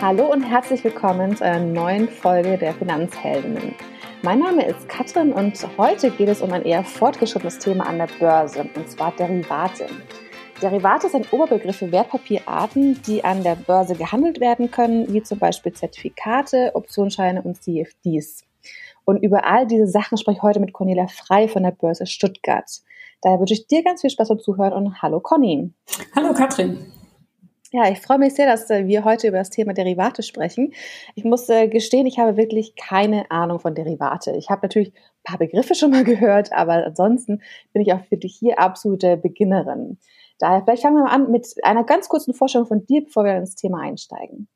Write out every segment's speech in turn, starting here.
Hallo und herzlich willkommen zu einer neuen Folge der Finanzheldinnen. Mein Name ist Katrin und heute geht es um ein eher fortgeschrittenes Thema an der Börse, und zwar Derivate. Derivate sind Oberbegriff für Wertpapierarten, die an der Börse gehandelt werden können, wie zum Beispiel Zertifikate, Optionsscheine und CFDs. Und über all diese Sachen spreche ich heute mit Cornelia Frei von der Börse Stuttgart. Daher wünsche ich dir ganz viel Spaß beim Zuhören und hallo Conny. Hallo Katrin. Ja, ich freue mich sehr, dass äh, wir heute über das Thema Derivate sprechen. Ich muss äh, gestehen, ich habe wirklich keine Ahnung von Derivate. Ich habe natürlich ein paar Begriffe schon mal gehört, aber ansonsten bin ich auch für dich hier absolute Beginnerin. Daher vielleicht fangen wir mal an mit einer ganz kurzen Vorstellung von dir, bevor wir ins Thema einsteigen.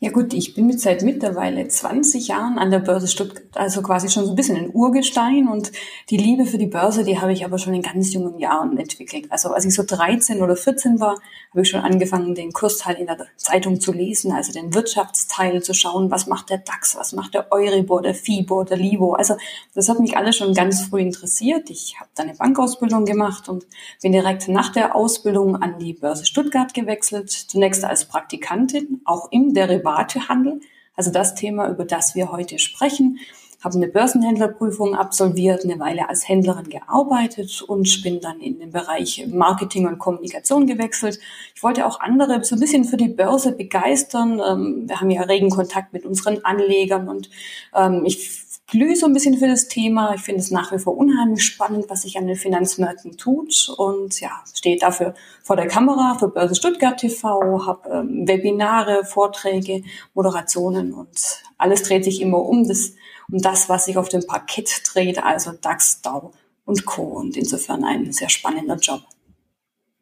Ja gut, ich bin mit seit mittlerweile 20 Jahren an der Börse Stuttgart, also quasi schon so ein bisschen ein Urgestein und die Liebe für die Börse, die habe ich aber schon in ganz jungen Jahren entwickelt. Also als ich so 13 oder 14 war, habe ich schon angefangen, den Kursteil in der Zeitung zu lesen, also den Wirtschaftsteil zu schauen, was macht der DAX, was macht der Euribor, der FIBO, der LIBO. Also das hat mich alles schon ganz früh interessiert. Ich habe dann eine Bankausbildung gemacht und bin direkt nach der Ausbildung an die Börse Stuttgart gewechselt, zunächst als Praktikantin, auch im Derivat Derivatehandel, also das Thema, über das wir heute sprechen. Habe eine Börsenhändlerprüfung absolviert, eine Weile als Händlerin gearbeitet und bin dann in den Bereich Marketing und Kommunikation gewechselt. Ich wollte auch andere so ein bisschen für die Börse begeistern. Ähm, wir haben ja regen Kontakt mit unseren Anlegern und ähm, ich glühe so ein bisschen für das Thema. Ich finde es nach wie vor unheimlich spannend, was sich an den Finanzmärkten tut und ja, stehe dafür vor der Kamera für Börse Stuttgart TV, habe ähm, Webinare, Vorträge, Moderationen und alles dreht sich immer um das, um das, was sich auf dem Parkett dreht, also DAX, DAO und Co. Und insofern ein sehr spannender Job.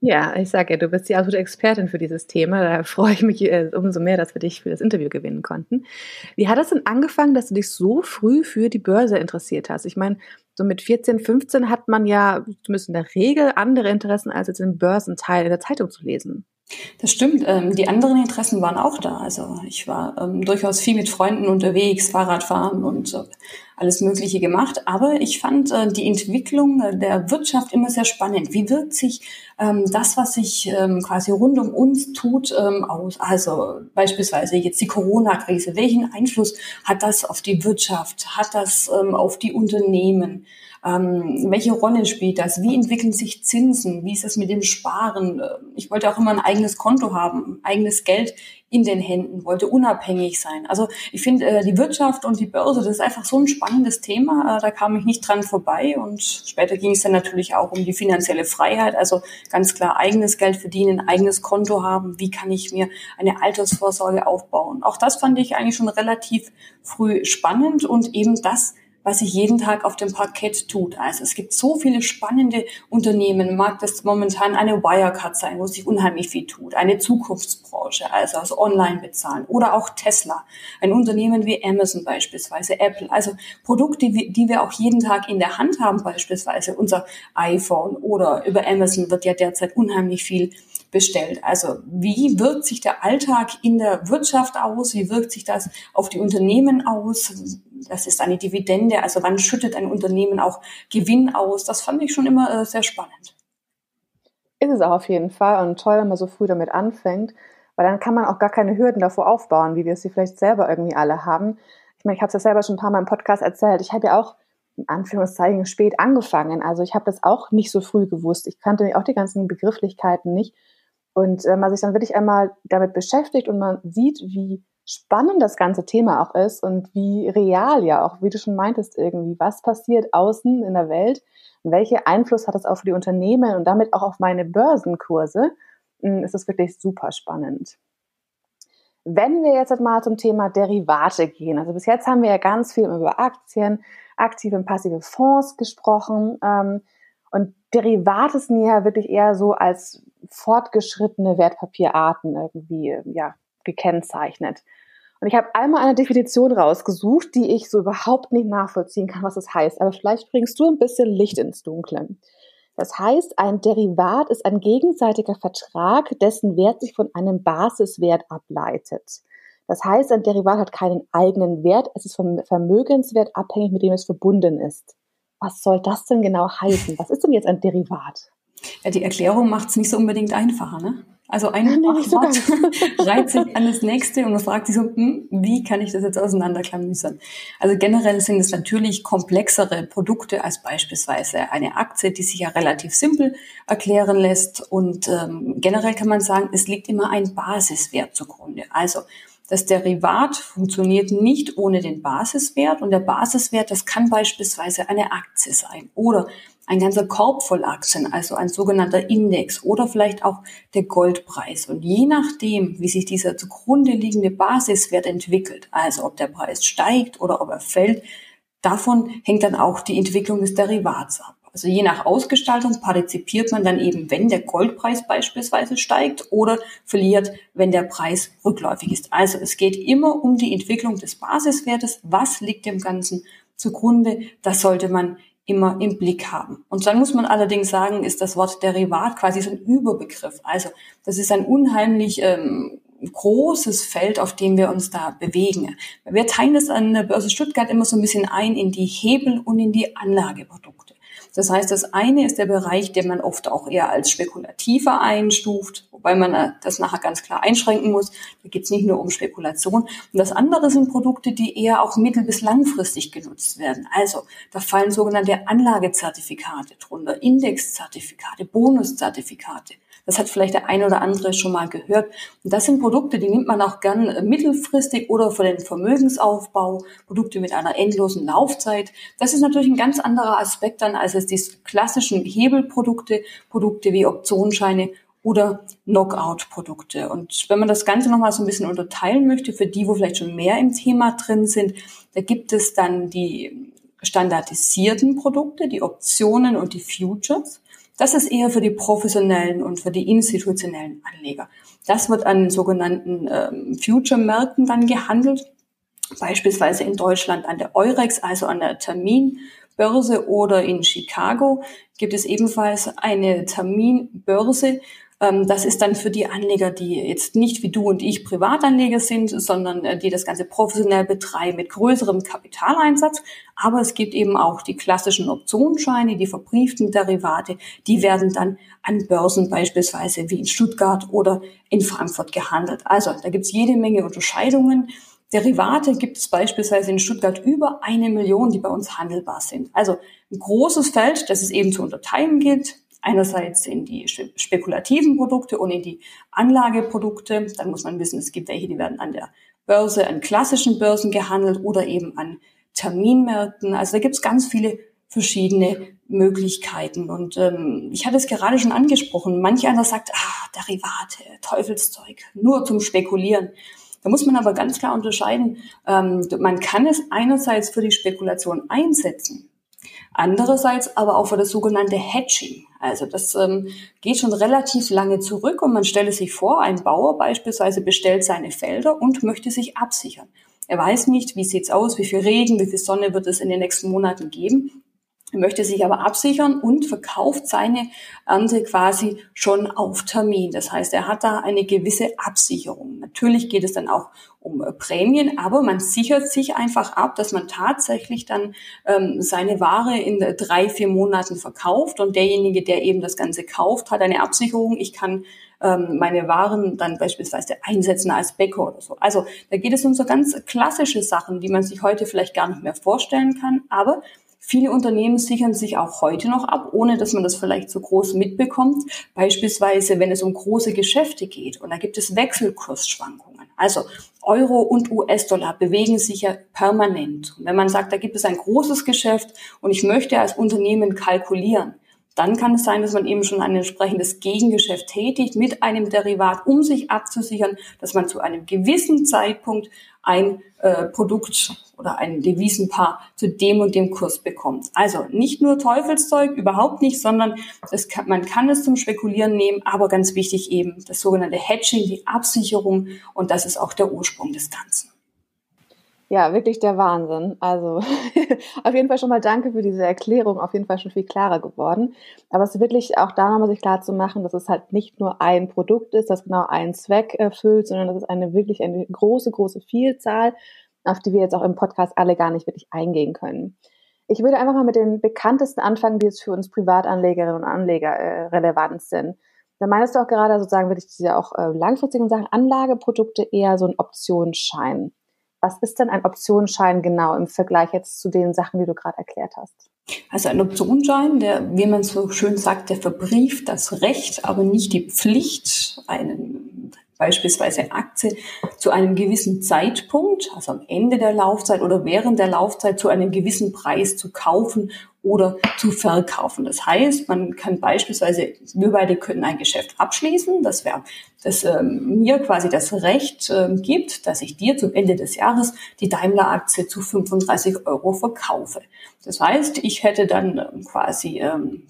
Ja, ich sage ja, du bist die absolute Expertin für dieses Thema. Da freue ich mich äh, umso mehr, dass wir dich für das Interview gewinnen konnten. Wie hat es denn angefangen, dass du dich so früh für die Börse interessiert hast? Ich meine, so mit 14, 15 hat man ja zumindest in der Regel andere Interessen, als jetzt den Börsenteil in der Zeitung zu lesen. Das stimmt. Ähm, die anderen Interessen waren auch da. Also ich war ähm, durchaus viel mit Freunden unterwegs, Fahrradfahren und äh, alles Mögliche gemacht. Aber ich fand äh, die Entwicklung der Wirtschaft immer sehr spannend. Wie wirkt sich ähm, das, was sich ähm, quasi rund um uns tut, ähm, aus? Also beispielsweise jetzt die Corona-Krise. Welchen Einfluss hat das auf die Wirtschaft? Hat das ähm, auf die Unternehmen? Ähm, welche Rolle spielt das? Wie entwickeln sich Zinsen? Wie ist das mit dem Sparen? Äh, ich wollte auch immer ein eigenes Konto haben, eigenes Geld in den Händen, wollte unabhängig sein. Also ich finde, äh, die Wirtschaft und die Börse, das ist einfach so ein spannendes Thema. Äh, da kam ich nicht dran vorbei. Und später ging es dann natürlich auch um die finanzielle Freiheit. Also ganz klar eigenes Geld verdienen, eigenes Konto haben. Wie kann ich mir eine Altersvorsorge aufbauen? Auch das fand ich eigentlich schon relativ früh spannend und eben das was sich jeden Tag auf dem Parkett tut. Also es gibt so viele spannende Unternehmen. Mag das momentan eine Wirecard sein, wo sich unheimlich viel tut. Eine Zukunftsbranche, also, also online bezahlen. Oder auch Tesla. Ein Unternehmen wie Amazon beispielsweise, Apple. Also Produkte, die wir auch jeden Tag in der Hand haben, beispielsweise unser iPhone oder über Amazon wird ja derzeit unheimlich viel bestellt. Also wie wirkt sich der Alltag in der Wirtschaft aus? Wie wirkt sich das auf die Unternehmen aus? Das ist eine Dividende. Also wann schüttet ein Unternehmen auch Gewinn aus? Das fand ich schon immer äh, sehr spannend. Ist es auch auf jeden Fall und toll, wenn man so früh damit anfängt, weil dann kann man auch gar keine Hürden davor aufbauen, wie wir es sie vielleicht selber irgendwie alle haben. Ich meine, ich habe es ja selber schon ein paar Mal im Podcast erzählt. Ich habe ja auch in Anführungszeichen spät angefangen. Also ich habe das auch nicht so früh gewusst. Ich kannte auch die ganzen Begrifflichkeiten nicht. Und wenn man sich dann wirklich einmal damit beschäftigt und man sieht, wie spannend das ganze Thema auch ist und wie real ja auch, wie du schon meintest irgendwie, was passiert außen in der Welt, welchen Einfluss hat das auch für die Unternehmen und damit auch auf meine Börsenkurse, hm, ist es wirklich super spannend. Wenn wir jetzt mal zum Thema Derivate gehen, also bis jetzt haben wir ja ganz viel über Aktien, aktive und passive Fonds gesprochen. Ähm, und Derivate sind ja wirklich eher so als fortgeschrittene Wertpapierarten irgendwie ja, gekennzeichnet. Und ich habe einmal eine Definition rausgesucht, die ich so überhaupt nicht nachvollziehen kann, was das heißt. Aber vielleicht bringst du ein bisschen Licht ins Dunkle. Das heißt, ein Derivat ist ein gegenseitiger Vertrag, dessen Wert sich von einem Basiswert ableitet. Das heißt, ein Derivat hat keinen eigenen Wert, es ist vom Vermögenswert abhängig, mit dem es verbunden ist. Was soll das denn genau heißen? Was ist denn jetzt ein Derivat? Ja, die Erklärung macht es nicht so unbedingt einfacher, ne? Also ein nee, Wort reiht sich an das nächste und man fragt sich so, hm, wie kann ich das jetzt auseinanderklamüsern? Also generell sind es natürlich komplexere Produkte als beispielsweise eine Aktie, die sich ja relativ simpel erklären lässt. Und ähm, generell kann man sagen, es liegt immer ein Basiswert zugrunde. Also das Derivat funktioniert nicht ohne den Basiswert und der Basiswert, das kann beispielsweise eine Aktie sein oder ein ganzer Korb voll Aktien, also ein sogenannter Index oder vielleicht auch der Goldpreis. Und je nachdem, wie sich dieser zugrunde liegende Basiswert entwickelt, also ob der Preis steigt oder ob er fällt, davon hängt dann auch die Entwicklung des Derivats ab. Also je nach Ausgestaltung partizipiert man dann eben, wenn der Goldpreis beispielsweise steigt oder verliert, wenn der Preis rückläufig ist. Also es geht immer um die Entwicklung des Basiswertes. Was liegt dem Ganzen zugrunde? Das sollte man immer im Blick haben. Und dann muss man allerdings sagen, ist das Wort Derivat quasi so ein Überbegriff. Also das ist ein unheimlich ähm, großes Feld, auf dem wir uns da bewegen. Wir teilen das an der Börse Stuttgart immer so ein bisschen ein in die Hebel und in die Anlageprodukte. Das heißt, das eine ist der Bereich, den man oft auch eher als spekulativer einstuft, wobei man äh, das nachher ganz klar einschränken muss. Da geht es nicht nur um Spekulation. Und das andere sind Produkte, die eher auch mittel- bis langfristig genutzt werden. Also da fallen sogenannte Anlagezertifikate drunter, Indexzertifikate, Bonuszertifikate. Das hat vielleicht der eine oder andere schon mal gehört. Und das sind Produkte, die nimmt man auch gern äh, mittelfristig oder für den Vermögensaufbau, Produkte mit einer endlosen Laufzeit. Das ist natürlich ein ganz anderer Aspekt dann als es die klassischen Hebelprodukte, Produkte wie Optionsscheine oder Knockout-Produkte. Und wenn man das Ganze nochmal so ein bisschen unterteilen möchte, für die, wo vielleicht schon mehr im Thema drin sind, da gibt es dann die standardisierten Produkte, die Optionen und die Futures. Das ist eher für die professionellen und für die institutionellen Anleger. Das wird an sogenannten ähm, Future-Märkten dann gehandelt, beispielsweise in Deutschland an der Eurex, also an der Terminbörse oder in Chicago gibt es ebenfalls eine Terminbörse, das ist dann für die Anleger, die jetzt nicht wie du und ich Privatanleger sind, sondern äh, die das Ganze professionell betreiben mit größerem Kapitaleinsatz. Aber es gibt eben auch die klassischen Optionsscheine, die verbrieften Derivate, die werden dann an Börsen beispielsweise wie in Stuttgart oder in Frankfurt gehandelt. Also da gibt es jede Menge Unterscheidungen. Derivate gibt es beispielsweise in Stuttgart über eine Million, die bei uns handelbar sind. Also ein großes Feld, das es eben zu unterteilen gilt einerseits in die spekulativen Produkte und in die Anlageprodukte. Dann muss man wissen, es gibt welche, die werden an der Börse, an klassischen Börsen gehandelt oder eben an Terminmärkten. Also da gibt es ganz viele verschiedene Möglichkeiten. Und ähm, ich hatte es gerade schon angesprochen. Manch einer sagt, ah, Derivate, Teufelszeug, nur zum Spekulieren. Da muss man aber ganz klar unterscheiden. Ähm, man kann es einerseits für die Spekulation einsetzen. Andererseits aber auch für das sogenannte Hedging. Also das ähm, geht schon relativ lange zurück und man stelle sich vor, ein Bauer beispielsweise bestellt seine Felder und möchte sich absichern. Er weiß nicht, wie sieht's aus, wie viel Regen, wie viel Sonne wird es in den nächsten Monaten geben. Er möchte sich aber absichern und verkauft seine Ernte quasi schon auf Termin. Das heißt, er hat da eine gewisse Absicherung. Natürlich geht es dann auch um äh, Prämien, aber man sichert sich einfach ab, dass man tatsächlich dann ähm, seine Ware in drei, vier Monaten verkauft und derjenige, der eben das Ganze kauft, hat eine Absicherung. Ich kann ähm, meine Waren dann beispielsweise einsetzen als Bäcker oder so. Also da geht es um so ganz klassische Sachen, die man sich heute vielleicht gar nicht mehr vorstellen kann, aber Viele Unternehmen sichern sich auch heute noch ab, ohne dass man das vielleicht so groß mitbekommt. Beispielsweise, wenn es um große Geschäfte geht und da gibt es Wechselkursschwankungen. Also Euro und US-Dollar bewegen sich ja permanent. Und wenn man sagt, da gibt es ein großes Geschäft und ich möchte als Unternehmen kalkulieren, dann kann es sein, dass man eben schon ein entsprechendes Gegengeschäft tätigt mit einem Derivat, um sich abzusichern, dass man zu einem gewissen Zeitpunkt ein äh, Produkt oder ein Devisenpaar zu dem und dem Kurs bekommt. Also nicht nur Teufelszeug, überhaupt nicht, sondern kann, man kann es zum Spekulieren nehmen, aber ganz wichtig eben das sogenannte Hedging, die Absicherung und das ist auch der Ursprung des Ganzen. Ja, wirklich der Wahnsinn. Also auf jeden Fall schon mal danke für diese Erklärung, auf jeden Fall schon viel klarer geworden. Aber es ist wirklich auch da nochmal sich klar zu machen, dass es halt nicht nur ein Produkt ist, das genau einen Zweck erfüllt, sondern dass es eine wirklich eine große, große Vielzahl, auf die wir jetzt auch im Podcast alle gar nicht wirklich eingehen können. Ich würde einfach mal mit den bekanntesten anfangen, die jetzt für uns Privatanlegerinnen und Anleger äh, relevant sind. Da meinst du auch gerade sozusagen, würde ich diese auch äh, langfristigen Sachen, Anlageprodukte eher so ein Optionsschein. Was ist denn ein Optionsschein genau im Vergleich jetzt zu den Sachen, die du gerade erklärt hast? Also ein Optionsschein, der, wie man so schön sagt, der verbrieft das Recht, aber nicht die Pflicht, einen beispielsweise Aktie zu einem gewissen Zeitpunkt, also am Ende der Laufzeit oder während der Laufzeit zu einem gewissen Preis zu kaufen oder zu verkaufen. Das heißt, man kann beispielsweise, wir beide können ein Geschäft abschließen, das wäre, das ähm, mir quasi das Recht ähm, gibt, dass ich dir zum Ende des Jahres die Daimler-Aktie zu 35 Euro verkaufe. Das heißt, ich hätte dann ähm, quasi ähm,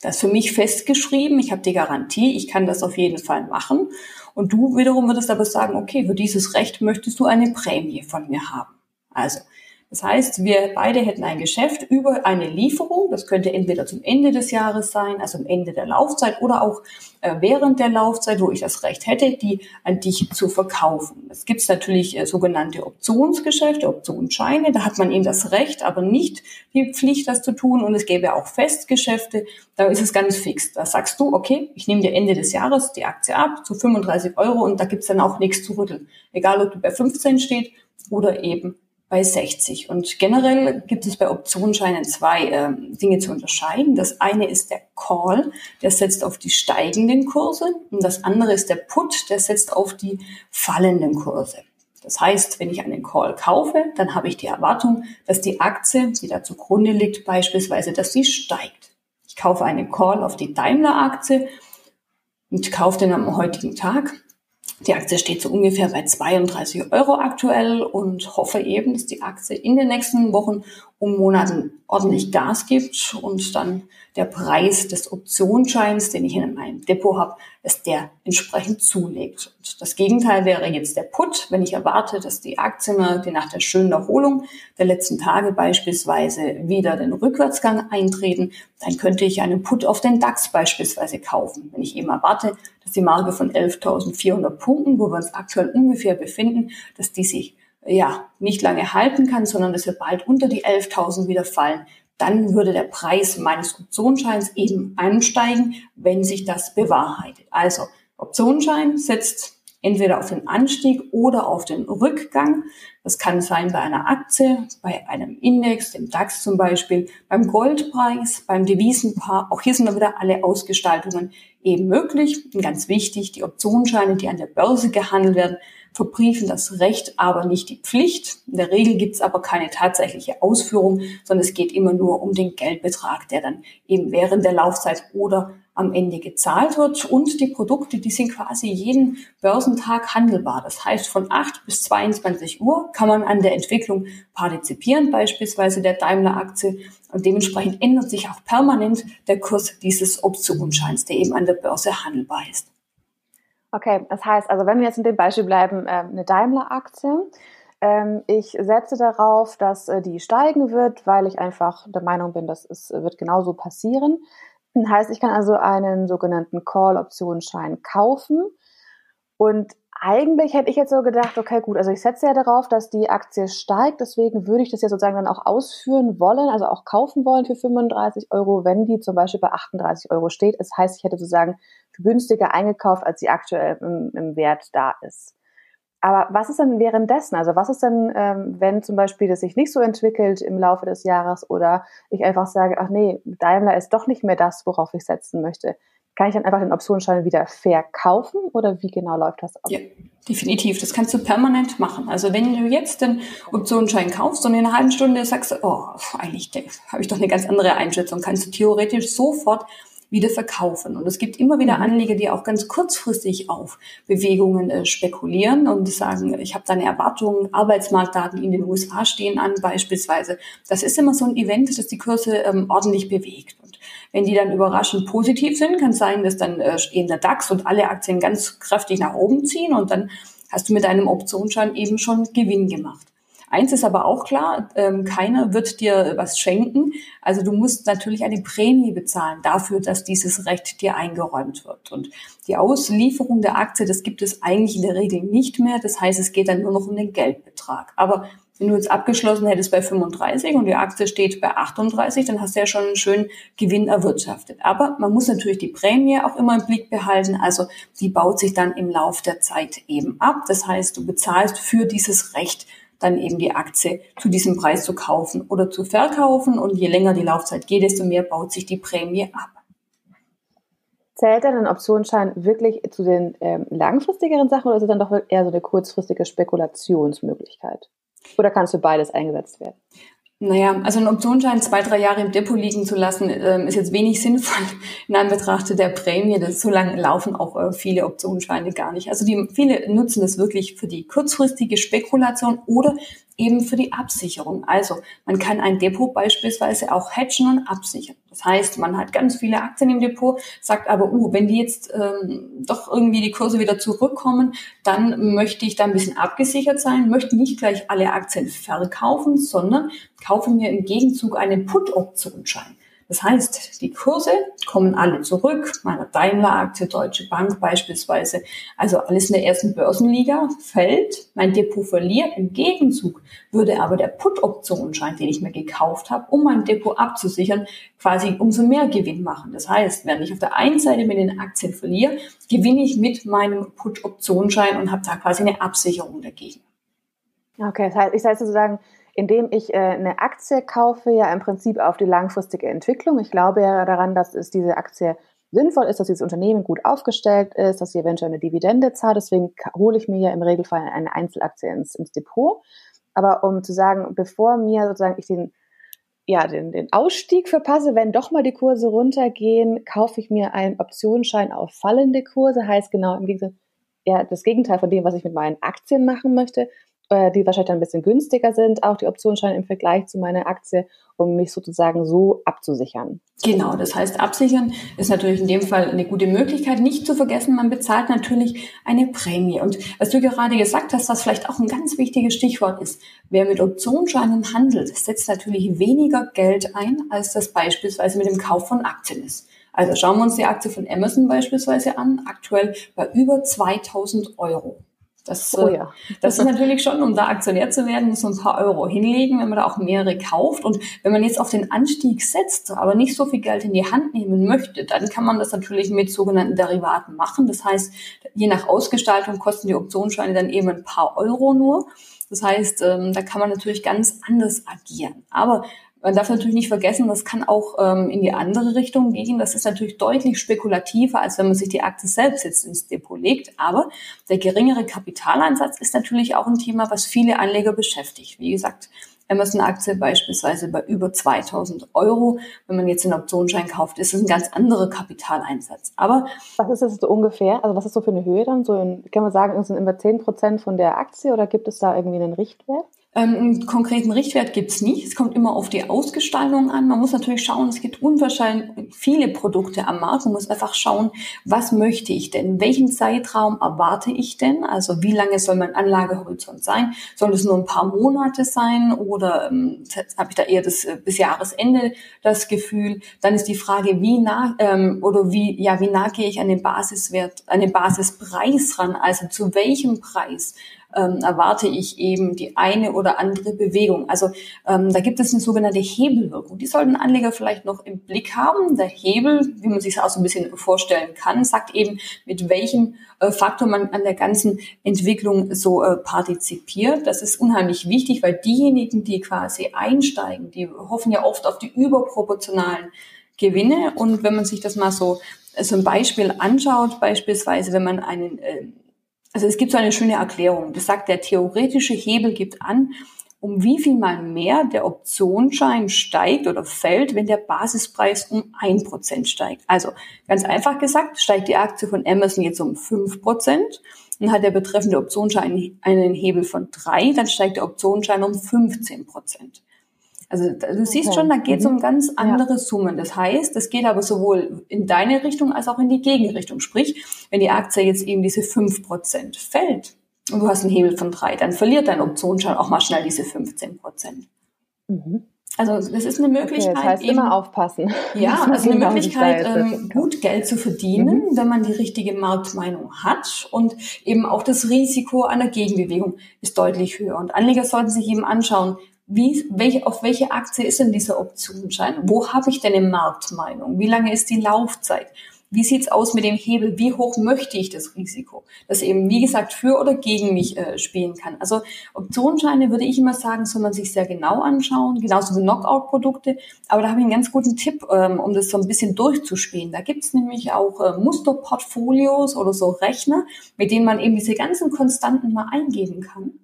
das für mich festgeschrieben, ich habe die Garantie, ich kann das auf jeden Fall machen. Und du wiederum würdest aber sagen, okay, für dieses Recht möchtest du eine Prämie von mir haben. Also das heißt, wir beide hätten ein Geschäft über eine Lieferung. Das könnte entweder zum Ende des Jahres sein, also am Ende der Laufzeit oder auch äh, während der Laufzeit, wo ich das Recht hätte, die an dich zu verkaufen. Es gibt natürlich äh, sogenannte Optionsgeschäfte, Optionsscheine. Da hat man eben das Recht, aber nicht die Pflicht, das zu tun. Und es gäbe auch Festgeschäfte. Da ist es ganz fix. Da sagst du, okay, ich nehme dir Ende des Jahres die Aktie ab zu 35 Euro und da gibt's dann auch nichts zu rütteln. Egal, ob du bei 15 steht oder eben bei 60. Und generell gibt es bei Optionsscheinen zwei äh, Dinge zu unterscheiden. Das eine ist der Call, der setzt auf die steigenden Kurse und das andere ist der Put, der setzt auf die fallenden Kurse. Das heißt, wenn ich einen Call kaufe, dann habe ich die Erwartung, dass die Aktie, die da zugrunde liegt, beispielsweise, dass sie steigt. Ich kaufe einen Call auf die Daimler-Aktie und kaufe den am heutigen Tag die Aktie steht so ungefähr bei 32 Euro aktuell und hoffe eben, dass die Aktie in den nächsten Wochen und Monaten ordentlich Gas gibt und dann der Preis des Optionsscheins, den ich in meinem Depot habe, dass der entsprechend zulegt. Und das Gegenteil wäre jetzt der Put, wenn ich erwarte, dass die Aktien die nach der schönen Erholung der letzten Tage beispielsweise wieder den Rückwärtsgang eintreten, dann könnte ich einen Put auf den DAX beispielsweise kaufen. Wenn ich eben erwarte, dass die Marke von 11.400 Punkten, wo wir uns aktuell ungefähr befinden, dass die sich ja, nicht lange halten kann, sondern dass wir bald unter die 11.000 wieder fallen, dann würde der Preis meines Optionsscheins eben ansteigen, wenn sich das bewahrheitet. Also Optionsschein setzt entweder auf den Anstieg oder auf den Rückgang. Das kann sein bei einer Aktie, bei einem Index, dem DAX zum Beispiel, beim Goldpreis, beim Devisenpaar. Auch hier sind dann wieder alle Ausgestaltungen eben möglich. Und ganz wichtig, die Optionsscheine, die an der Börse gehandelt werden, verbriefen das Recht, aber nicht die Pflicht. In der Regel gibt es aber keine tatsächliche Ausführung, sondern es geht immer nur um den Geldbetrag, der dann eben während der Laufzeit oder am Ende gezahlt wird. Und die Produkte, die sind quasi jeden Börsentag handelbar. Das heißt, von 8 bis 22 Uhr kann man an der Entwicklung partizipieren, beispielsweise der Daimler-Aktie. Und dementsprechend ändert sich auch permanent der Kurs dieses Optionsscheins, der eben an der Börse handelbar ist. Okay, das heißt, also wenn wir jetzt in dem Beispiel bleiben, äh, eine Daimler-Aktie, ähm, ich setze darauf, dass äh, die steigen wird, weil ich einfach der Meinung bin, dass es wird genauso passieren. Das heißt, ich kann also einen sogenannten Call-Optionsschein kaufen und eigentlich hätte ich jetzt so gedacht, okay, gut, also ich setze ja darauf, dass die Aktie steigt, deswegen würde ich das ja sozusagen dann auch ausführen wollen, also auch kaufen wollen für 35 Euro, wenn die zum Beispiel bei 38 Euro steht. Das heißt, ich hätte sozusagen günstiger eingekauft, als sie aktuell im, im Wert da ist. Aber was ist denn währenddessen? Also was ist denn, ähm, wenn zum Beispiel das sich nicht so entwickelt im Laufe des Jahres oder ich einfach sage, ach nee, Daimler ist doch nicht mehr das, worauf ich setzen möchte. Kann ich dann einfach den Optionsschein wieder verkaufen oder wie genau läuft das ab? Ja, definitiv. Das kannst du permanent machen. Also wenn du jetzt den Optionsschein kaufst und in einer halben Stunde sagst, oh, eigentlich habe ich doch eine ganz andere Einschätzung, kannst du theoretisch sofort wieder verkaufen. Und es gibt immer wieder mhm. Anleger, die auch ganz kurzfristig auf Bewegungen äh, spekulieren und sagen, ich habe da eine Erwartung, Arbeitsmarktdaten in den USA stehen an beispielsweise. Das ist immer so ein Event, das die Kurse ähm, ordentlich bewegt. Wenn die dann überraschend positiv sind, kann es sein, dass dann äh, eben der DAX und alle Aktien ganz kräftig nach oben ziehen und dann hast du mit deinem Optionsschein eben schon Gewinn gemacht. Eins ist aber auch klar, ähm, keiner wird dir was schenken. Also du musst natürlich eine Prämie bezahlen dafür, dass dieses Recht dir eingeräumt wird. Und die Auslieferung der Aktie, das gibt es eigentlich in der Regel nicht mehr. Das heißt, es geht dann nur noch um den Geldbetrag. Aber Wenn du jetzt abgeschlossen hättest bei 35 und die Aktie steht bei 38, dann hast du ja schon einen schönen Gewinn erwirtschaftet. Aber man muss natürlich die Prämie auch immer im Blick behalten. Also die baut sich dann im Lauf der Zeit eben ab. Das heißt, du bezahlst für dieses Recht dann eben die Aktie zu diesem Preis zu kaufen oder zu verkaufen. Und je länger die Laufzeit geht, desto mehr baut sich die Prämie ab. Zählt dann ein Optionsschein wirklich zu den ähm, langfristigeren Sachen oder ist es dann doch eher so eine kurzfristige Spekulationsmöglichkeit? Oder kann es für beides eingesetzt werden? Naja, also ein Optionsschein zwei, drei Jahre im Depot liegen zu lassen, ähm, ist jetzt wenig sinnvoll in Anbetracht der Prämie. Das, so lange laufen auch äh, viele Optionsscheine gar nicht. Also die, viele nutzen das wirklich für die kurzfristige Spekulation oder eben für die Absicherung. Also man kann ein Depot beispielsweise auch hedgen und absichern. Das heißt, man hat ganz viele Aktien im Depot, sagt aber, uh, wenn die jetzt ähm, doch irgendwie die Kurse wieder zurückkommen, dann möchte ich da ein bisschen abgesichert sein, möchte nicht gleich alle Aktien verkaufen, sondern kaufe mir im Gegenzug einen Put-Optionsschein. Das heißt, die Kurse kommen alle zurück, meine Daimler-Aktie, Deutsche Bank beispielsweise, also alles in der ersten Börsenliga fällt, mein Depot verliert. Im Gegenzug würde aber der Put-Optionsschein, den ich mir gekauft habe, um mein Depot abzusichern, quasi umso mehr Gewinn machen. Das heißt, wenn ich auf der einen Seite mit den Aktien verliere, gewinne ich mit meinem Put-Optionsschein und habe da quasi eine Absicherung dagegen. Okay, das heißt, ich sage sozusagen, indem ich äh, eine Aktie kaufe, ja im Prinzip auf die langfristige Entwicklung. Ich glaube ja daran, dass es diese Aktie sinnvoll ist, dass dieses Unternehmen gut aufgestellt ist, dass sie eventuell eine Dividende zahlt. Deswegen hole ich mir ja im Regelfall eine Einzelaktie ins, ins Depot. Aber um zu sagen, bevor mir sozusagen ich den, ja, den, den Ausstieg verpasse, wenn doch mal die Kurse runtergehen, kaufe ich mir einen Optionsschein auf fallende Kurse. Heißt genau im Gegensatz, ja, das Gegenteil von dem, was ich mit meinen Aktien machen möchte äh, die wahrscheinlich ein bisschen günstiger sind, auch die Optionsscheine im Vergleich zu meiner Aktie, um mich sozusagen so abzusichern. Genau, das heißt, absichern ist natürlich in dem Fall eine gute Möglichkeit. Nicht zu vergessen, man bezahlt natürlich eine Prämie. Und was du gerade gesagt hast, was vielleicht auch ein ganz wichtiges Stichwort ist, wer mit Optionsscheinen handelt, setzt natürlich weniger Geld ein, als das beispielsweise mit dem Kauf von Aktien ist. Also schauen wir uns die Aktie von Amazon beispielsweise an, aktuell bei über 2000 Euro. Das, oh ja. das ist natürlich schon, um da Aktionär zu werden, muss man ein paar Euro hinlegen, wenn man da auch mehrere kauft. Und wenn man jetzt auf den Anstieg setzt, aber nicht so viel Geld in die Hand nehmen möchte, dann kann man das natürlich mit sogenannten Derivaten machen. Das heißt, je nach Ausgestaltung kosten die Optionsscheine dann eben ein paar Euro nur. Das heißt, ähm, da kann man natürlich ganz anders agieren. Aber man darf natürlich nicht vergessen, das kann auch ähm, in die andere Richtung gehen. Das ist natürlich deutlich spekulativer, als wenn man sich die Aktie selbst jetzt ins Depot legt. Aber der geringere Kapitaleinsatz ist natürlich auch ein Thema, was viele Anleger beschäftigt. Wie gesagt, Amazon-Aktie beispielsweise bei über 2000 Euro. Wenn man jetzt einen Optionsschein kauft, ist es ein ganz anderer Kapitaleinsatz. Aber was ist das so ungefähr? Also was ist so für eine Höhe dann? So in, kann man sagen, es sind immer 10 Prozent von der Aktie oder gibt es da irgendwie einen Richtwert? Ähm, einen konkreten Richtwert gibt's nicht. Es kommt immer auf die Ausgestaltung an. Man muss natürlich schauen, es gibt unwahrscheinlich viele Produkte am Markt. Man muss einfach schauen, was möchte ich denn? Welchen Zeitraum erwarte ich denn? Also wie lange soll mein Anlagehorizont sein? Soll es nur ein paar Monate sein oder ähm, habe ich da eher das äh, bis Jahresende das Gefühl? Dann ist die Frage, wie nah ähm, oder wie ja wie nah gehe ich an den Basiswert, an den Basispreis ran? Also zu welchem Preis? Ähm, erwarte ich eben die eine oder andere Bewegung. Also ähm, da gibt es eine sogenannte Hebelwirkung. Die sollten Anleger vielleicht noch im Blick haben. Der Hebel, wie man sich das auch so ein bisschen vorstellen kann, sagt eben, mit welchem äh, Faktor man an der ganzen Entwicklung so äh, partizipiert. Das ist unheimlich wichtig, weil diejenigen, die quasi einsteigen, die hoffen ja oft auf die überproportionalen Gewinne. Und wenn man sich das mal so so ein Beispiel anschaut, beispielsweise wenn man einen äh, also es gibt so eine schöne Erklärung. Das sagt, der theoretische Hebel gibt an, um wie viel mal mehr der Optionsschein steigt oder fällt, wenn der Basispreis um ein Prozent steigt. Also ganz einfach gesagt, steigt die Aktie von Amazon jetzt um fünf Prozent, dann hat der betreffende Optionsschein einen Hebel von drei, dann steigt der Optionsschein um 15 Prozent. Also du siehst okay. schon, da geht es um mhm. ganz andere ja. Summen. Das heißt, es geht aber sowohl in deine Richtung als auch in die Gegenrichtung. Sprich, wenn die Aktie jetzt eben diese fünf Prozent fällt und du hast einen Hebel von drei, dann verliert dein Optionsschein auch mal schnell diese 15%. Mhm. Also das ist eine Möglichkeit. Okay, das heißt eben, immer aufpassen. Ja, also eine Möglichkeit, ähm, gut Geld zu verdienen, mhm. wenn man die richtige Marktmeinung hat und eben auch das Risiko einer Gegenbewegung ist deutlich höher. Und Anleger sollten sich eben anschauen, wie, welche, auf welche Aktie ist denn dieser Optionsschein? Wo habe ich denn eine Marktmeinung? Wie lange ist die Laufzeit? Wie sieht's aus mit dem Hebel? Wie hoch möchte ich das Risiko? Das eben, wie gesagt, für oder gegen mich äh, spielen kann. Also Optionsscheine würde ich immer sagen, soll man sich sehr genau anschauen, genauso wie Knockout-Produkte. Aber da habe ich einen ganz guten Tipp, ähm, um das so ein bisschen durchzuspielen. Da gibt's nämlich auch äh, Musterportfolios oder so Rechner, mit denen man eben diese ganzen Konstanten mal eingeben kann.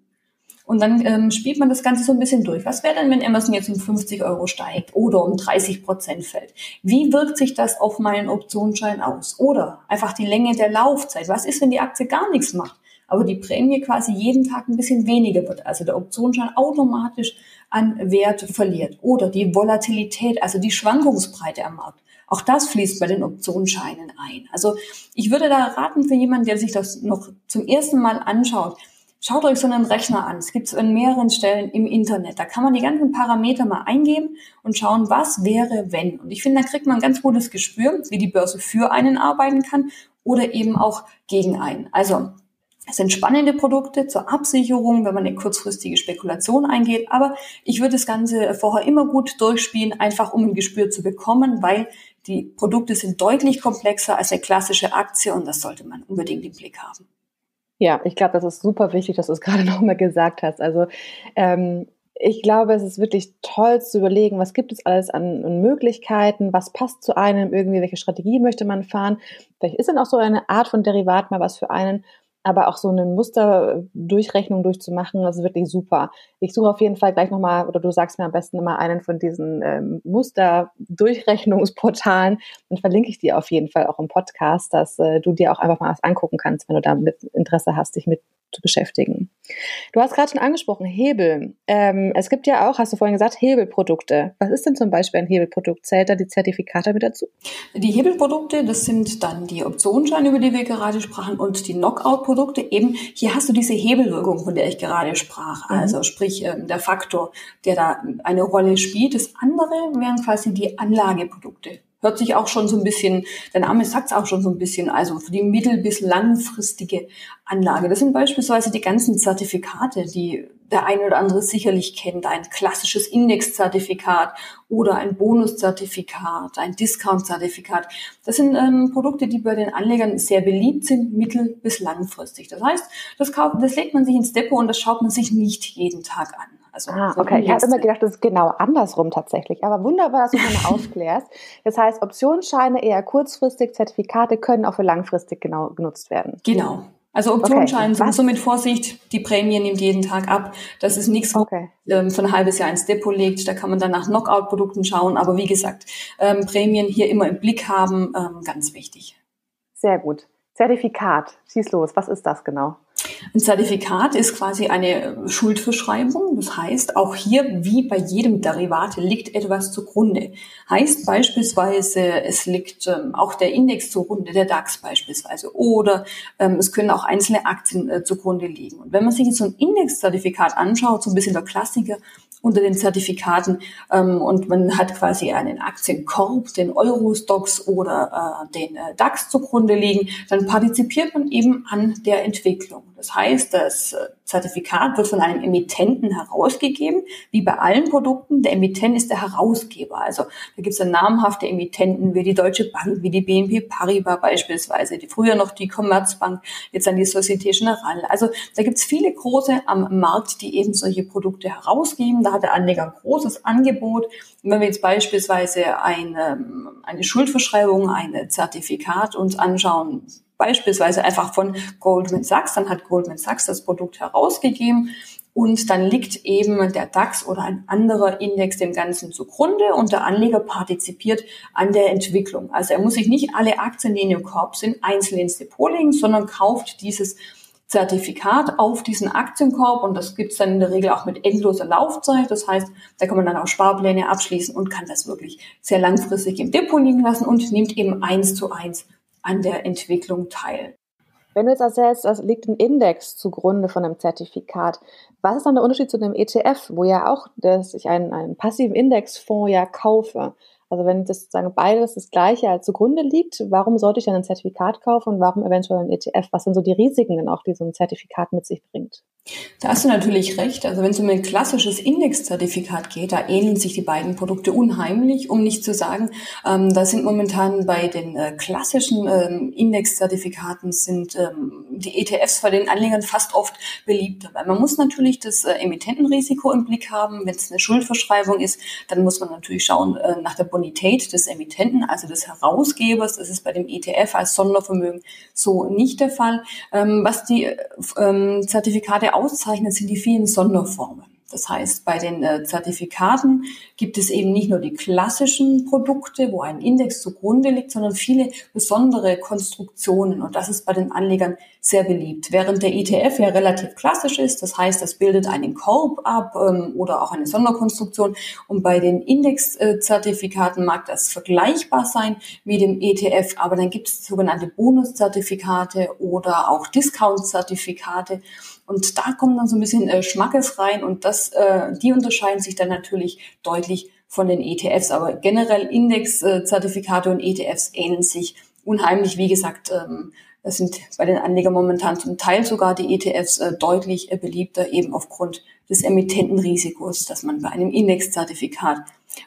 Und dann ähm, spielt man das Ganze so ein bisschen durch. Was wäre denn, wenn Amazon jetzt um 50 Euro steigt oder um 30 Prozent fällt? Wie wirkt sich das auf meinen Optionsschein aus? Oder einfach die Länge der Laufzeit. Was ist, wenn die Aktie gar nichts macht? aber die Prämie quasi jeden Tag ein bisschen weniger wird, also der Optionsschein automatisch an Wert verliert. Oder die Volatilität, also die Schwankungsbreite am Markt. Auch das fließt bei den Optionsscheinen ein. Also ich würde da raten für jemanden, der sich das noch zum ersten Mal anschaut, Schaut euch so einen Rechner an. Es gibt es an mehreren Stellen im Internet. Da kann man die ganzen Parameter mal eingeben und schauen, was wäre, wenn. Und ich finde, da kriegt man ein ganz gutes Gespür, wie die Börse für einen arbeiten kann oder eben auch gegen einen. Also, es sind spannende Produkte zur Absicherung, wenn man eine kurzfristige Spekulation eingeht. Aber ich würde das Ganze vorher immer gut durchspielen, einfach um ein Gespür zu bekommen, weil die Produkte sind deutlich komplexer als eine klassische Aktie und das sollte man unbedingt im Blick haben. Ja, ich glaube, das ist super wichtig, dass du es gerade nochmal gesagt hast. Also ähm, ich glaube, es ist wirklich toll zu überlegen, was gibt es alles an, Möglichkeiten, was passt zu einem, irgendwie, welche Strategie möchte man fahren. Vielleicht ist dann auch so eine Art von Derivat mal was für einen aber auch so eine Musterdurchrechnung durchzumachen, das ist wirklich super. Ich suche auf jeden Fall gleich nochmal, oder du sagst mir am besten immer einen von diesen ähm, Musterdurchrechnungsportalen und verlinke ich dir auf jeden Fall auch im Podcast, dass äh, du dir auch einfach mal was angucken kannst, wenn du damit Interesse hast, dich mit zu beschäftigen. Du hast gerade schon angesprochen, Hebel. Ähm, es gibt ja auch, hast du vorhin gesagt, Hebelprodukte. Was ist denn zum Beispiel ein Hebelprodukt? Zählt da die Zertifikate mit dazu? Die Hebelprodukte, das sind dann die Optionsscheine, über die wir gerade sprachen, und die Knockout-Produkte. Eben, hier hast du diese Hebelwirkung, von der ich gerade sprach. Mhm. Also sprich, ähm, der Faktor, der da eine Rolle spielt. Das andere wären quasi die Anlageprodukte hört sich auch schon so ein bisschen, der Name sagt es auch schon so ein bisschen, also für die mittel- bis langfristige Anlage. Das sind beispielsweise die ganzen Zertifikate, die der eine oder andere sicherlich kennt. Ein klassisches Indexzertifikat oder ein Bonuszertifikat, ein Discountzertifikat. Das sind ähm, Produkte, die bei den Anlegern sehr beliebt sind, mittel- bis langfristig. Das heißt, das, kauft, das legt man sich ins Depot und das schaut man sich nicht jeden Tag an. Also ah, okay. Ich habe immer gedacht, das ist genau andersrum tatsächlich. Aber wunderbar, dass du das mal aufklärst. Das heißt, Optionsscheine eher kurzfristig, Zertifikate können auch für langfristig genau genutzt werden. Genau. Also Optionsscheine okay. sind so mit Vorsicht, die Prämie nimmt jeden Tag ab. Das ist nichts, okay. ähm, für ein halbes Jahr ins Depot legt. Da kann man dann nach Knockout-Produkten schauen. Aber wie gesagt, ähm, Prämien hier immer im Blick haben, ähm, ganz wichtig. Sehr gut. Zertifikat, schieß los. Was ist das genau? Ein Zertifikat ist quasi eine Schuldverschreibung. Das heißt, auch hier, wie bei jedem Derivat, liegt etwas zugrunde. Heißt beispielsweise, es liegt ähm, auch der Index zugrunde, der DAX beispielsweise. Oder ähm, es können auch einzelne Aktien äh, zugrunde liegen. Und wenn man sich jetzt so ein Indexzertifikat anschaut, so ein bisschen der Klassiker, unter den Zertifikaten ähm, und man hat quasi einen Aktienkorb, den Eurostox oder äh, den äh, DAX zugrunde liegen, dann partizipiert man eben an der Entwicklung. Das heißt, das Zertifikat wird von einem Emittenten herausgegeben, wie bei allen Produkten. Der Emittent ist der Herausgeber. Also da gibt es dann namhafte Emittenten wie die Deutsche Bank, wie die BNP Paribas beispielsweise, die früher noch die Commerzbank, jetzt dann die Societe Generale. Also da gibt es viele große am Markt, die eben solche Produkte herausgeben. Da hat der Anleger ein großes Angebot. Und wenn wir jetzt beispielsweise eine, eine Schuldverschreibung, ein Zertifikat uns anschauen, beispielsweise einfach von Goldman Sachs, dann hat Goldman Sachs das Produkt herausgegeben und dann liegt eben der DAX oder ein anderer Index dem Ganzen zugrunde und der Anleger partizipiert an der Entwicklung. Also er muss sich nicht alle Aktien, die in dem Korb sind, einzeln ins Depot legen, sondern kauft dieses Zertifikat auf diesen Aktienkorb und das gibt's dann in der Regel auch mit endloser Laufzeit. Das heißt, da kann man dann auch Sparpläne abschließen und kann das wirklich sehr langfristig im Depot liegen lassen und nimmt eben eins zu eins an der Entwicklung teil. Wenn du jetzt erzählst, es liegt ein Index zugrunde von einem Zertifikat, was ist dann der Unterschied zu einem ETF, wo ja auch, dass ich einen, einen passiven Indexfonds ja kaufe? Also wenn das sozusagen beides das Gleiche als zugrunde liegt, warum sollte ich dann ein Zertifikat kaufen und warum eventuell ein ETF? Was sind so die Risiken denn auch, die so ein Zertifikat mit sich bringt? Da hast du natürlich recht. Also wenn es um ein klassisches Indexzertifikat geht, da ähneln sich die beiden Produkte unheimlich, um nicht zu sagen, ähm, da sind momentan bei den äh, klassischen ähm, Indexzertifikaten sind ähm, die ETFs bei den Anlegern fast oft beliebter. Weil man muss natürlich das äh, Emittentenrisiko im Blick haben. Wenn es eine Schuldverschreibung ist, dann muss man natürlich schauen äh, nach der Bonität des Emittenten, also des Herausgebers. Das ist bei dem ETF als Sondervermögen so nicht der Fall. Ähm, was die ähm, Zertifikate auszeichnet, sind die vielen Sonderformen. Das heißt, bei den äh, Zertifikaten gibt es eben nicht nur die klassischen Produkte, wo ein Index zugrunde liegt, sondern viele besondere Konstruktionen. Und das ist bei den Anlegern sehr beliebt. Während der ETF ja relativ klassisch ist, das heißt, das bildet einen Korb ab ähm, oder auch eine Sonderkonstruktion. Und bei den Indexzertifikaten mag das vergleichbar sein mit dem ETF, aber dann gibt es sogenannte Bonuszertifikate oder auch Discount-Zertifikate. Und da kommt dann so ein bisschen äh, Schmackes rein und das, äh, die unterscheiden sich dann natürlich deutlich von den ETFs. Aber generell Indexzertifikate und ETFs ähneln sich unheimlich. Wie gesagt, ähm, das sind bei den Anlegern momentan zum Teil sogar die ETFs äh, deutlich äh, beliebter, eben aufgrund des Emittentenrisikos, das man bei einem Indexzertifikat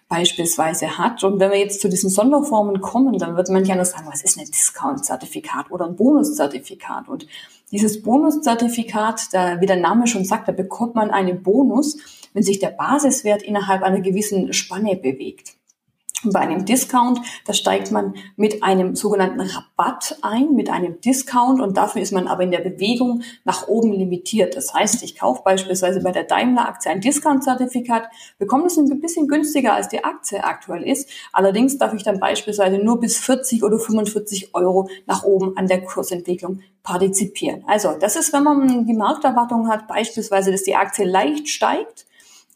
beispielsweise hat. Und wenn wir jetzt zu diesen Sonderformen kommen, dann wird man ja noch sagen, was ist ein Discount-Zertifikat oder ein Bonuszertifikat? Und dieses Bonuszertifikat, da, wie der Name schon sagt, da bekommt man einen Bonus, wenn sich der Basiswert innerhalb einer gewissen Spanne bewegt. Bei einem Discount, da steigt man mit einem sogenannten Rabatt ein, mit einem Discount und dafür ist man aber in der Bewegung nach oben limitiert. Das heißt, ich kaufe beispielsweise bei der Daimler-Aktie ein Discount-Zertifikat, bekomme es ein bisschen günstiger als die Aktie aktuell ist. Allerdings darf ich dann beispielsweise nur bis 40 oder 45 Euro nach oben an der Kursentwicklung partizipieren. Also das ist, wenn man die Markterwartung hat, beispielsweise, dass die Aktie leicht steigt,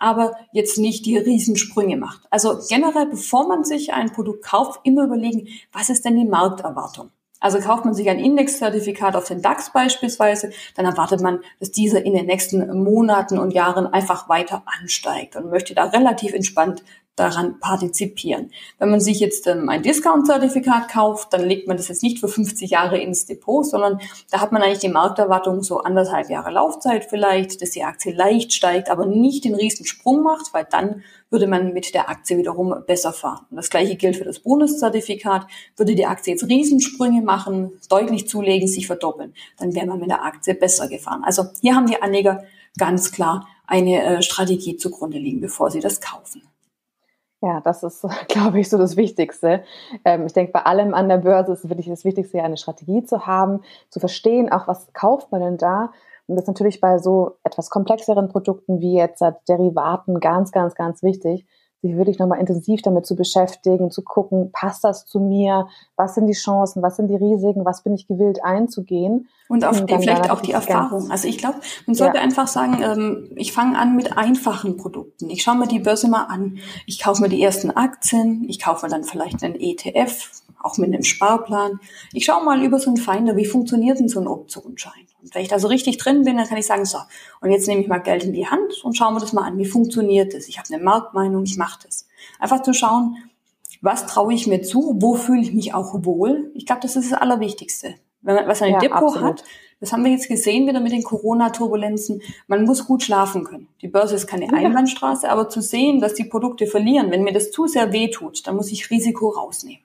aber jetzt nicht die Riesensprünge macht. Also generell, bevor man sich ein Produkt kauft, immer überlegen, was ist denn die Markterwartung? Also kauft man sich ein Indexzertifikat auf den DAX beispielsweise, dann erwartet man, dass dieser in den nächsten Monaten und Jahren einfach weiter ansteigt und möchte da relativ entspannt daran partizipieren. Wenn man sich jetzt ähm, ein Discount-Zertifikat kauft, dann legt man das jetzt nicht für 50 Jahre ins Depot, sondern da hat man eigentlich die Markterwartung so anderthalb Jahre Laufzeit vielleicht, dass die Aktie leicht steigt, aber nicht den riesen Sprung macht, weil dann würde man mit der Aktie wiederum besser fahren. Und das gleiche gilt für das Bonuszertifikat. Würde die Aktie jetzt Riesensprünge machen, deutlich zulegen, sich verdoppeln, dann wäre man mit der Aktie besser gefahren. Also hier haben die Anleger ganz klar eine äh, Strategie zugrunde liegen, bevor sie das kaufen. Ja, das ist, glaube ich, so das Wichtigste. Ähm, ich denke, bei allem an der Börse ist wirklich das Wichtigste, eine Strategie zu haben, zu verstehen, auch was kauft man denn da. Und das ist natürlich bei so etwas komplexeren Produkten wie jetzt Derivaten ganz, ganz, ganz wichtig, sich wirklich nochmal intensiv damit zu beschäftigen, zu gucken, passt das zu mir, was sind die Chancen, was sind die Risiken, was bin ich gewillt einzugehen. Und, auf, und vielleicht auch die Erfahrung. Also ich glaube, man sollte ja. einfach sagen, ähm, ich fange an mit einfachen Produkten. Ich schaue mir die Börse mal an. Ich kaufe mir die ersten Aktien, ich kaufe dann vielleicht einen ETF, auch mit einem Sparplan. Ich schaue mal über so einen Finder, wie funktioniert denn so ein Optionsschein? Und wenn ich da so richtig drin bin, dann kann ich sagen, so, und jetzt nehme ich mal Geld in die Hand und schauen wir das mal an. Wie funktioniert das? Ich habe eine Marktmeinung, ich mache das. Einfach zu schauen, was traue ich mir zu, wo fühle ich mich auch wohl. Ich glaube, das ist das Allerwichtigste. Wenn man was ein ja, Depot absolut. hat, das haben wir jetzt gesehen wieder mit den Corona-Turbulenzen, man muss gut schlafen können. Die Börse ist keine Einbahnstraße, aber zu sehen, dass die Produkte verlieren, wenn mir das zu sehr wehtut, dann muss ich Risiko rausnehmen.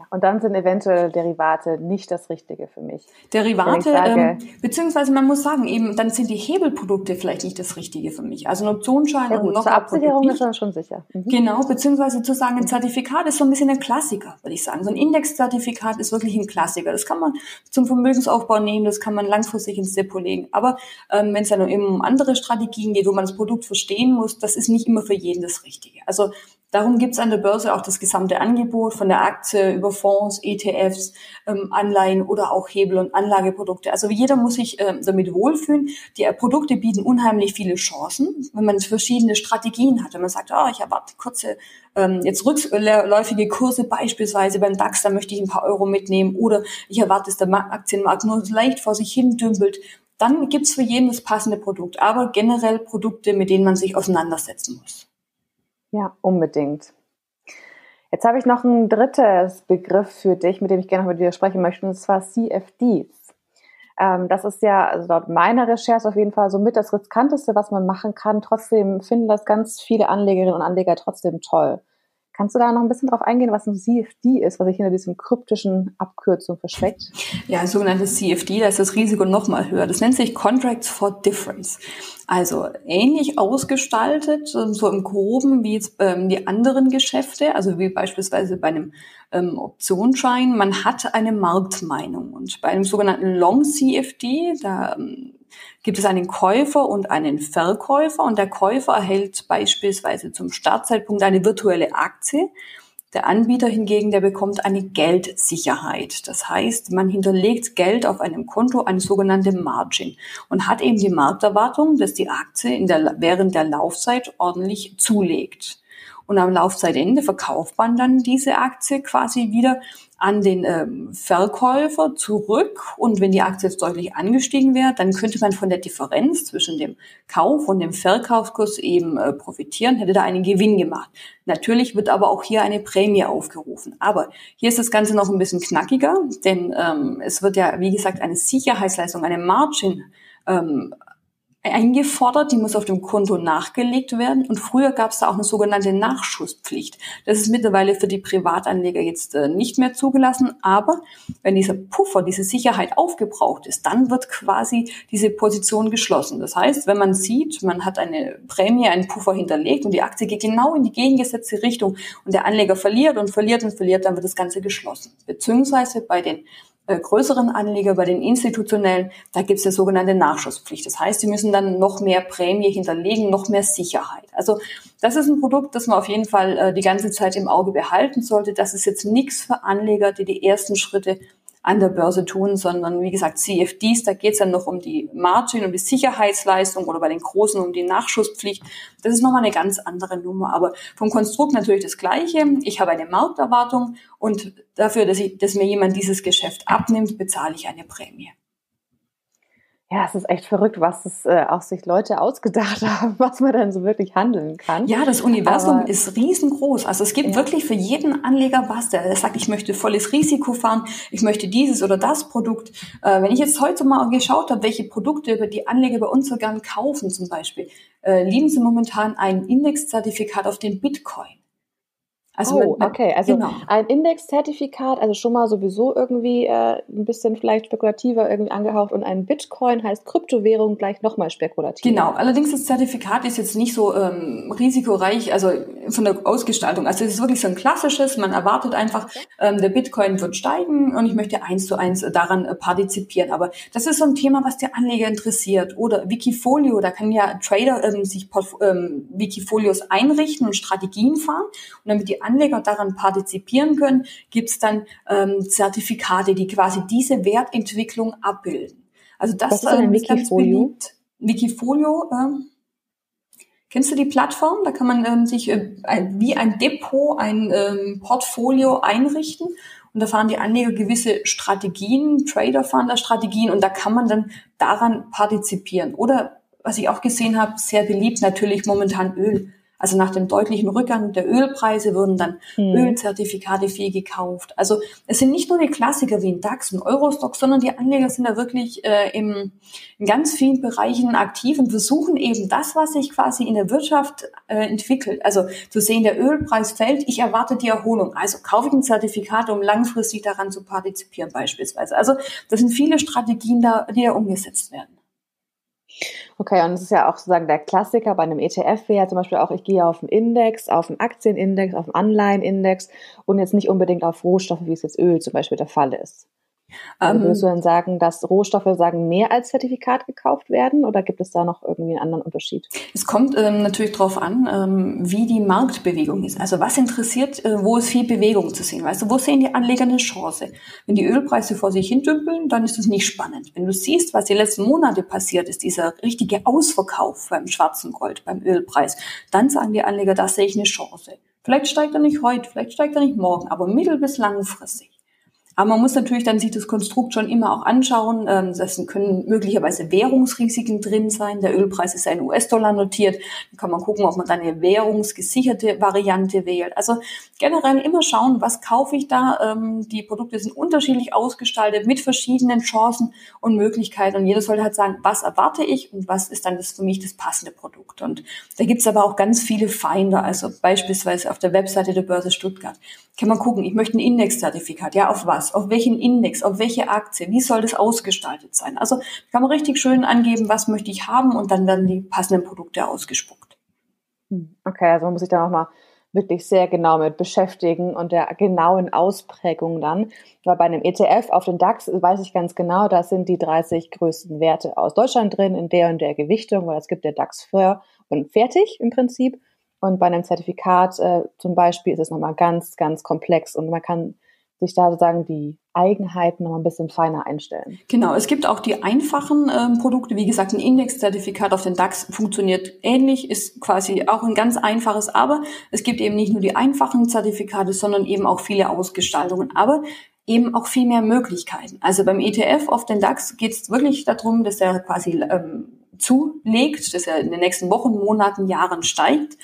Ja, und dann sind eventuell Derivate nicht das Richtige für mich. Derivate, sage, ähm, beziehungsweise man muss sagen, eben, dann sind die Hebelprodukte vielleicht nicht das Richtige für mich. Also ein Optionsschein ja, und noch Zur Absicherung ist man schon sicher. Mhm. Genau, beziehungsweise zu sagen, ein Zertifikat ist so ein bisschen ein Klassiker, würde ich sagen. So ein Indexzertifikat ist wirklich ein Klassiker. Das kann man zum Vermögensaufbau nehmen, das kann man langfristig ins Depot legen. Aber ähm, wenn es dann um andere Strategien geht, wo man das Produkt verstehen muss, das ist nicht immer für jeden das Richtige. Also Darum gibt es an der Börse auch das gesamte Angebot von der Aktie über Fonds, ETFs, ähm, Anleihen oder auch Hebel- und Anlageprodukte. Also jeder muss sich ähm, damit wohlfühlen. Die äh, Produkte bieten unheimlich viele Chancen, wenn man verschiedene Strategien hat. Wenn man sagt, oh, ich erwarte kurze, ähm, jetzt rückläufige Kurse beispielsweise beim DAX, da möchte ich ein paar Euro mitnehmen oder ich erwarte, dass der Aktienmarkt nur leicht vor sich hin dümpelt. Dann gibt's für jeden das passende Produkt, aber generell Produkte, mit denen man sich auseinandersetzen muss. Ja, unbedingt. Jetzt habe ich noch ein drittes Begriff für dich, mit dem ich gerne mit dir sprechen möchte, und zwar CFDs. Ähm, das ist ja also laut meiner Recherche auf jeden Fall somit das riskanteste, was man machen kann. Trotzdem finden das ganz viele Anlegerinnen und Anleger trotzdem toll. Kannst du da noch ein bisschen drauf eingehen, was ein CFD ist, was sich hinter diesem kryptischen Abkürzung versteckt? Ja, sogenanntes CFD, da ist das Risiko noch mal höher. Das nennt sich Contracts for Difference. Also ähnlich ausgestaltet, so im Groben wie jetzt ähm, die anderen Geschäfte, also wie beispielsweise bei einem ähm, Optionsschein. Man hat eine Marktmeinung und bei einem sogenannten Long CFD, da ähm, gibt es einen Käufer und einen Verkäufer und der Käufer erhält beispielsweise zum Startzeitpunkt eine virtuelle Aktie. Der Anbieter hingegen, der bekommt eine Geldsicherheit. Das heißt, man hinterlegt Geld auf einem Konto, eine sogenannte Margin und hat eben die Markterwartung, dass die Aktie der, während der Laufzeit ordentlich zulegt. Und am Laufzeitende verkauft man dann diese Aktie quasi wieder an den ähm, Verkäufer zurück. Und wenn die Aktie jetzt deutlich angestiegen wäre, dann könnte man von der Differenz zwischen dem Kauf und dem Verkaufskurs eben äh, profitieren, hätte da einen Gewinn gemacht. Natürlich wird aber auch hier eine Prämie aufgerufen. Aber hier ist das Ganze noch ein bisschen knackiger, denn ähm, es wird ja, wie gesagt, eine Sicherheitsleistung, eine Margin ähm, eingefordert, die muss auf dem Konto nachgelegt werden. Und früher gab es da auch eine sogenannte Nachschusspflicht. Das ist mittlerweile für die Privatanleger jetzt äh, nicht mehr zugelassen. Aber wenn dieser Puffer, diese Sicherheit aufgebraucht ist, dann wird quasi diese Position geschlossen. Das heißt, wenn man sieht, man hat eine Prämie, einen Puffer hinterlegt und die Aktie geht genau in die gegengesetzte Richtung und der Anleger verliert und verliert und verliert, dann wird das Ganze geschlossen. Beziehungsweise bei den größeren Anleger, bei den institutionellen, da gibt es eine sogenannte Nachschusspflicht. Das heißt, sie müssen dann noch mehr Prämie hinterlegen, noch mehr Sicherheit. Also das ist ein Produkt, das man auf jeden Fall äh, die ganze Zeit im Auge behalten sollte. Das ist jetzt nichts für Anleger, die die ersten Schritte an der Börse tun, sondern wie gesagt CFDs, da geht es dann noch um die Margin, um die Sicherheitsleistung oder bei den Großen um die Nachschusspflicht. Das ist nochmal eine ganz andere Nummer, aber vom Konstrukt natürlich das Gleiche. Ich habe eine Markterwartung und dafür, dass, ich, dass mir jemand dieses Geschäft abnimmt, bezahle ich eine Prämie. Ja, es ist echt verrückt, was es äh, auch sich Leute ausgedacht haben, was man dann so wirklich handeln kann. Ja, das Universum Aber, ist riesengroß. Also es gibt ja. wirklich für jeden Anleger was, der sagt, ich möchte volles Risiko fahren, ich möchte dieses oder das Produkt. Äh, wenn ich jetzt heute mal geschaut habe, welche Produkte die Anleger bei uns so gern kaufen zum Beispiel, äh, lieben sie momentan ein Indexzertifikat auf den Bitcoin. Also oh, man, okay. Also genau. ein Indexzertifikat, also schon mal sowieso irgendwie äh, ein bisschen vielleicht spekulativer irgendwie angehaucht und ein Bitcoin heißt Kryptowährung gleich nochmal spekulativ. Genau. Allerdings das Zertifikat ist jetzt nicht so ähm, risikoreich, also von der Ausgestaltung. Also es ist wirklich so ein klassisches. Man erwartet einfach, ähm, der Bitcoin wird steigen und ich möchte eins zu eins daran äh, partizipieren. Aber das ist so ein Thema, was der Anleger interessiert. Oder Wikifolio, da kann ja Trader ähm, sich ähm, Wikifolios einrichten und Strategien fahren und damit die Anleger daran partizipieren können, gibt es dann ähm, Zertifikate, die quasi diese Wertentwicklung abbilden. Also das Was ist ein ähm, Wikifolio? Wikifolio, ähm, kennst du die Plattform? Da kann man ähm, sich äh, wie ein Depot, ein ähm, Portfolio einrichten und da fahren die Anleger gewisse Strategien, Trader fahren da Strategien und da kann man dann daran partizipieren. Oder was ich auch gesehen habe, sehr beliebt natürlich momentan Öl. Also nach dem deutlichen Rückgang der Ölpreise wurden dann mhm. Ölzertifikate viel gekauft. Also es sind nicht nur die Klassiker wie ein DAX und Eurostock, sondern die Anleger sind da wirklich äh, im, in ganz vielen Bereichen aktiv und versuchen eben das, was sich quasi in der Wirtschaft äh, entwickelt. Also zu sehen, der Ölpreis fällt, ich erwarte die Erholung. Also kaufe ich ein Zertifikat, um langfristig daran zu partizipieren beispielsweise. Also das sind viele Strategien da, die da umgesetzt werden. Okay, und es ist ja auch sozusagen der Klassiker bei einem ETF wäre zum Beispiel auch, ich gehe auf einen Index, auf einen Aktienindex, auf einen Anleihenindex und jetzt nicht unbedingt auf Rohstoffe, wie es jetzt Öl zum Beispiel der Fall ist. Also würdest du dann sagen, dass Rohstoffe sagen mehr als Zertifikat gekauft werden oder gibt es da noch irgendwie einen anderen Unterschied? Es kommt ähm, natürlich darauf an, ähm, wie die Marktbewegung ist. Also was interessiert, äh, wo ist viel Bewegung zu sehen? Weißt du, wo sehen die Anleger eine Chance? Wenn die Ölpreise vor sich hin dümpeln, dann ist es nicht spannend. Wenn du siehst, was die letzten Monate passiert ist, dieser richtige Ausverkauf beim schwarzen Gold, beim Ölpreis, dann sagen die Anleger, da sehe ich eine Chance. Vielleicht steigt er nicht heute, vielleicht steigt er nicht morgen, aber mittel- bis langfristig. Aber man muss natürlich dann sich das Konstrukt schon immer auch anschauen. Ähm, das können möglicherweise Währungsrisiken drin sein. Der Ölpreis ist ja in US-Dollar notiert. Dann kann man gucken, ob man dann eine währungsgesicherte Variante wählt. Also generell immer schauen, was kaufe ich da. Ähm, die Produkte sind unterschiedlich ausgestaltet mit verschiedenen Chancen und Möglichkeiten. Und jeder sollte halt sagen, was erwarte ich und was ist dann das für mich das passende Produkt. Und da gibt's aber auch ganz viele Finder. Also beispielsweise auf der Webseite der Börse Stuttgart kann man gucken, ich möchte ein Indexzertifikat. Ja, auf was? Auf welchen Index? Auf welche Aktie? Wie soll das ausgestaltet sein? Also kann man richtig schön angeben, was möchte ich haben und dann werden die passenden Produkte ausgespuckt. Hm, okay, also man muss sich da nochmal wirklich sehr genau mit beschäftigen und der genauen Ausprägung dann. Weil bei einem ETF auf den DAX weiß ich ganz genau, da sind die 30 größten Werte aus Deutschland drin in der und der Gewichtung, weil es gibt der DAX für und fertig im Prinzip. Und bei einem Zertifikat äh, zum Beispiel ist es nochmal ganz, ganz komplex und man kann sich da sozusagen die Eigenheiten noch ein bisschen feiner einstellen. Genau, es gibt auch die einfachen ähm, Produkte. Wie gesagt, ein Indexzertifikat auf den DAX funktioniert ähnlich, ist quasi auch ein ganz einfaches, aber es gibt eben nicht nur die einfachen Zertifikate, sondern eben auch viele Ausgestaltungen, aber eben auch viel mehr Möglichkeiten. Also beim ETF auf den DAX geht es wirklich darum, dass er quasi ähm, zulegt, dass er in den nächsten Wochen, Monaten, Jahren steigt.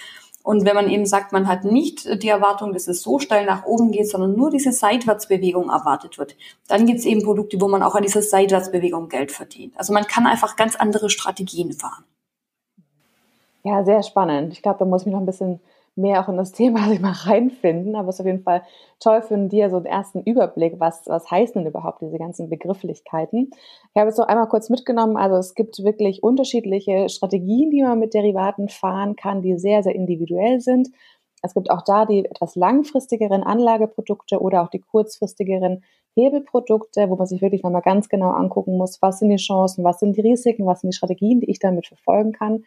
Und wenn man eben sagt, man hat nicht die Erwartung, dass es so steil nach oben geht, sondern nur diese Seitwärtsbewegung erwartet wird, dann gibt es eben Produkte, wo man auch an dieser Seitwärtsbewegung Geld verdient. Also man kann einfach ganz andere Strategien fahren. Ja, sehr spannend. Ich glaube, da muss ich mich noch ein bisschen mehr auch in das Thema sich mal reinfinden. Aber es ist auf jeden Fall toll für dir so einen ersten Überblick, was, was heißen denn überhaupt diese ganzen Begrifflichkeiten. Ich habe es noch einmal kurz mitgenommen. Also es gibt wirklich unterschiedliche Strategien, die man mit Derivaten fahren kann, die sehr, sehr individuell sind. Es gibt auch da die etwas langfristigeren Anlageprodukte oder auch die kurzfristigeren Hebelprodukte, wo man sich wirklich nochmal ganz genau angucken muss, was sind die Chancen, was sind die Risiken, was sind die Strategien, die ich damit verfolgen kann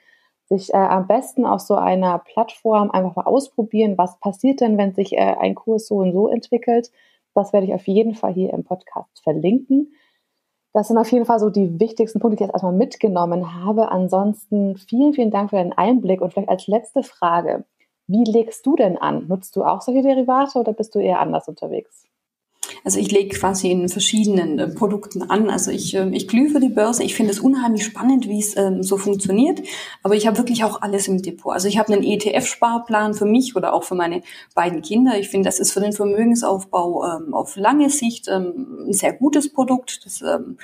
sich äh, am besten auf so einer Plattform einfach mal ausprobieren, was passiert denn, wenn sich äh, ein Kurs so und so entwickelt. Das werde ich auf jeden Fall hier im Podcast verlinken. Das sind auf jeden Fall so die wichtigsten Punkte, die ich jetzt erstmal mitgenommen habe. Ansonsten vielen, vielen Dank für deinen Einblick und vielleicht als letzte Frage. Wie legst du denn an? Nutzt du auch solche Derivate oder bist du eher anders unterwegs? Also ich lege quasi in verschiedenen äh, Produkten an. Also ich, äh, ich glühe für die Börse. Ich finde es unheimlich spannend, wie es ähm, so funktioniert. Aber ich habe wirklich auch alles im Depot. Also ich habe einen ETF-Sparplan für mich oder auch für meine beiden Kinder. Ich finde, das ist für den Vermögensaufbau ähm, auf lange Sicht ähm, ein sehr gutes Produkt. Das ähm,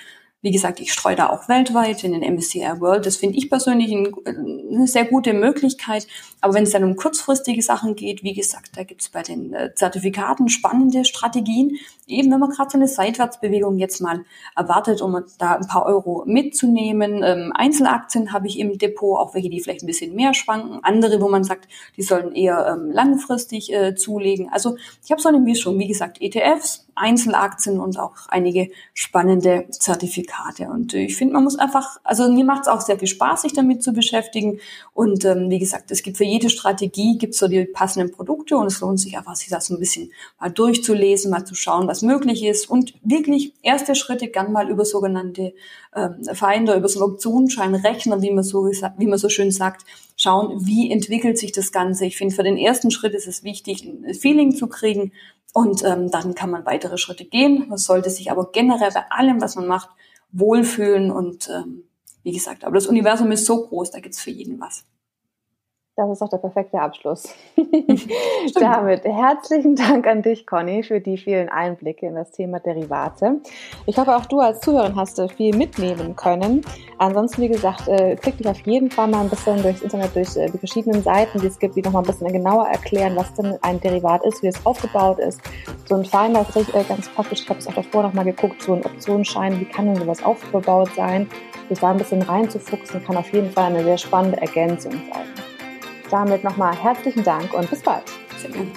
wie gesagt, ich streue da auch weltweit in den MSCI World. Das finde ich persönlich eine sehr gute Möglichkeit. Aber wenn es dann um kurzfristige Sachen geht, wie gesagt, da gibt es bei den äh, Zertifikaten spannende Strategien. Eben wenn man gerade so eine Seitwärtsbewegung jetzt mal erwartet, um da ein paar Euro mitzunehmen. Ähm, Einzelaktien habe ich im Depot, auch welche, die vielleicht ein bisschen mehr schwanken. Andere, wo man sagt, die sollen eher ähm, langfristig äh, zulegen. Also ich habe so eine Mischung. Wie gesagt, ETFs, Einzelaktien und auch einige spannende Zertifikate. Und äh, ich finde, man muss einfach, also mir macht es auch sehr viel Spaß, sich damit zu beschäftigen. Und ähm, wie gesagt, es gibt für jede Strategie gibt so die passenden Produkte und es lohnt sich einfach, sich das so ein bisschen mal durchzulesen, mal zu schauen, was möglich ist und wirklich erste Schritte gern mal über sogenannte ähm, Finder, über so einen Optionsschein rechnen, wie man so wie man so schön sagt, schauen, wie entwickelt sich das Ganze. Ich finde, für den ersten Schritt ist es wichtig, ein Feeling zu kriegen, und ähm, dann kann man weitere Schritte gehen. Man sollte sich aber generell bei allem, was man macht, wohlfühlen. Und ähm, wie gesagt, aber das Universum ist so groß, da gibt's für jeden was. Das ist doch der perfekte Abschluss. Damit herzlichen Dank an dich, Conny, für die vielen Einblicke in das Thema Derivate. Ich hoffe, auch du als Zuhörerin hast äh, viel mitnehmen können. Ansonsten, wie gesagt, äh, klick dich auf jeden Fall mal ein bisschen durchs Internet, durch äh, die verschiedenen Seiten, die es gibt, die nochmal ein bisschen genauer erklären, was denn ein Derivat ist, wie es aufgebaut ist. So ein Finder ist richtig, ganz praktisch. Ich habe es auch davor nochmal geguckt, so ein Optionsschein, wie kann denn sowas aufgebaut sein? Sich da ein bisschen reinzufuchsen, kann auf jeden Fall eine sehr spannende Ergänzung sein. Damit nochmal herzlichen Dank und bis bald. Sehr gerne.